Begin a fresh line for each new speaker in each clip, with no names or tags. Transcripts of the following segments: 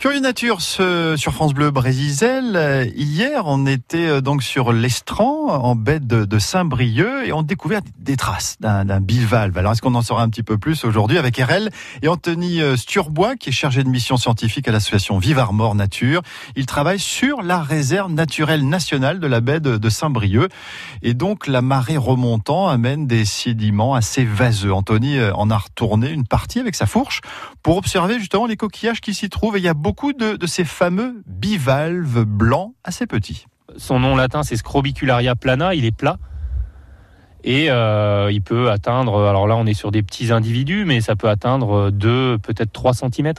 Curieux Nature ce- sur France Bleu Brésil. Euh, Hier, on était euh, donc sur l'Estran, en baie de, Saint-Brieuc, et on découvert des traces d'un bivalve. Alors, est-ce qu'on en saura un petit peu plus aujourd'hui avec RL et Anthony euh, Sturbois, qui est chargé de mission scientifique à l'association Vive Armor Nature. Il travaille sur la réserve naturelle nationale de la baie de, Saint-Brieuc. Et donc, la marée remontant amène des sédiments assez vaseux. Anthony en a retourné une partie avec sa fourche pour observer justement les coquillages qui s'y trouvent. Et il y a de, de ces fameux bivalves blancs assez petits.
Son nom latin, c'est Scrobicularia plana. Il est plat. Et euh, il peut atteindre, alors là on est sur des petits individus, mais ça peut atteindre 2, peut-être 3 cm.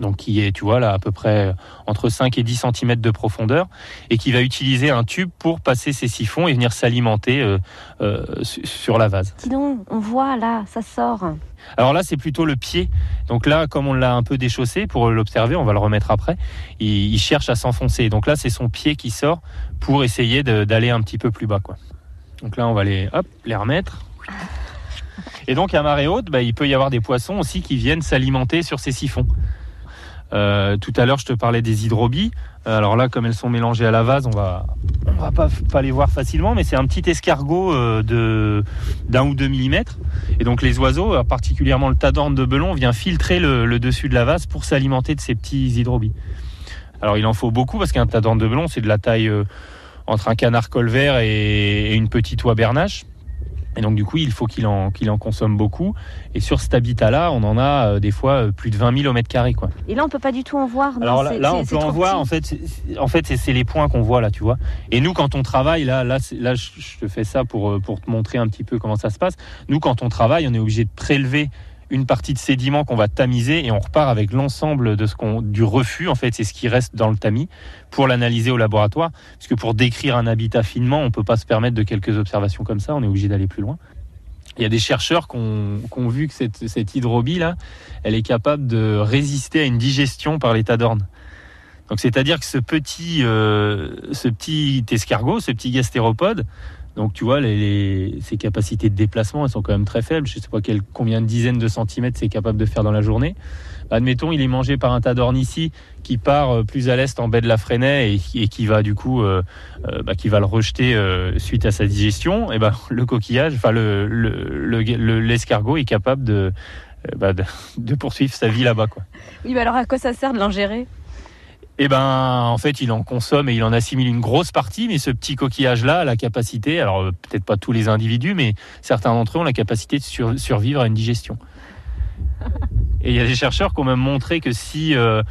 Donc qui est, tu vois, là à peu près entre 5 et 10 cm de profondeur, et qui va utiliser un tube pour passer ses siphons et venir s'alimenter euh, euh, su- sur la vase.
Dis donc, on voit là, ça sort.
Alors là, c'est plutôt le pied. Donc là, comme on l'a un peu déchaussé pour l'observer, on va le remettre après. Il, il cherche à s'enfoncer. Donc là, c'est son pied qui sort pour essayer d'aller un petit peu plus bas, quoi. Donc là, on va les, hop, les remettre. Et donc à marée haute, bah, il peut y avoir des poissons aussi qui viennent s'alimenter sur ces siphons. Euh, tout à l'heure, je te parlais des hydrobies. Alors là, comme elles sont mélangées à la vase, on va, on va pas, les voir facilement, mais c'est un petit escargot euh, de d'un ou deux millimètres. Et donc les oiseaux, euh, particulièrement le tadorne de Belon, vient filtrer le, dessus de la vase pour s'alimenter de ces petits hydrobies. Alors il en faut beaucoup parce qu'un tadorne de Belon, c'est de la taille euh, entre un canard colvert et une petite oie bernache. Et donc du coup, il faut qu'il en, qu'il en consomme beaucoup. Et sur cet habitat-là, on en a euh, des fois euh, plus de 20 000 au mètre carré. Quoi.
Et là, on peut pas du tout en voir. non,
Alors là, on peut en voir.
petit.
En fait, c'est- en fait, c'est- les points qu'on voit là, tu vois. Et nous, quand on travaille, là, là, je je te fais ça pour euh, pour te montrer un petit peu comment ça se passe. Nous, quand on travaille, on est obligé de prélever une partie de sédiments qu'on va tamiser et on repart avec l'ensemble de ce qu'on du refus. En fait, c'est ce qui reste dans le tamis pour l'analyser au laboratoire. Parce que pour décrire un habitat finement, on peut pas se permettre de quelques observations comme ça. On est obligé d'aller plus loin. Il y a des chercheurs qui ont, vu que cette, cette hydrobie là, elle est capable de résister à une digestion par l'état d'orne. Donc c'est-à-dire que ce petit, euh, ce petit escargot, ce petit gastéropode, donc tu vois, ses capacités de déplacement, elles sont quand même très faibles. Je sais pas combien de dizaines de centimètres c'est capable de faire dans la journée. Admettons, il est mangé par un tas d'orne ici qui part euh, plus à l'est en baie de la Fresnay et, qui- va du coup, euh, euh, bah, qui va le rejeter suite à sa digestion. Et ben le coquillage, enfin le le- le- le- l'escargot est capable de, bah, de, poursuivre sa vie là-bas.
Oui, mais alors à quoi ça sert de l'ingérer?
Eh ben, en fait, il en consomme et il en assimile une grosse partie, mais ce petit coquillage-là a la capacité, alors euh, peut-être pas tous les individus, mais certains d'entre eux ont la capacité de sur- survivre à une digestion. Et il y a des chercheurs qui ont même montré que si, euh,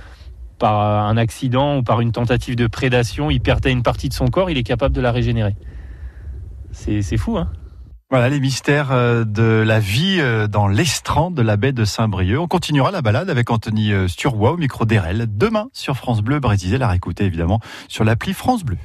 par un accident ou par une tentative de prédation, il perdait une partie de son corps, il est capable de la régénérer. C'est c'est fou, hein
Voilà les mystères euh, de la vie euh, dans l'estran de la baie de Saint-Brieuc. On continuera la balade avec Anthony euh, Sturbois au micro d'RL demain sur France Bleu Brésil. À réécouter évidemment sur l'appli France Bleu.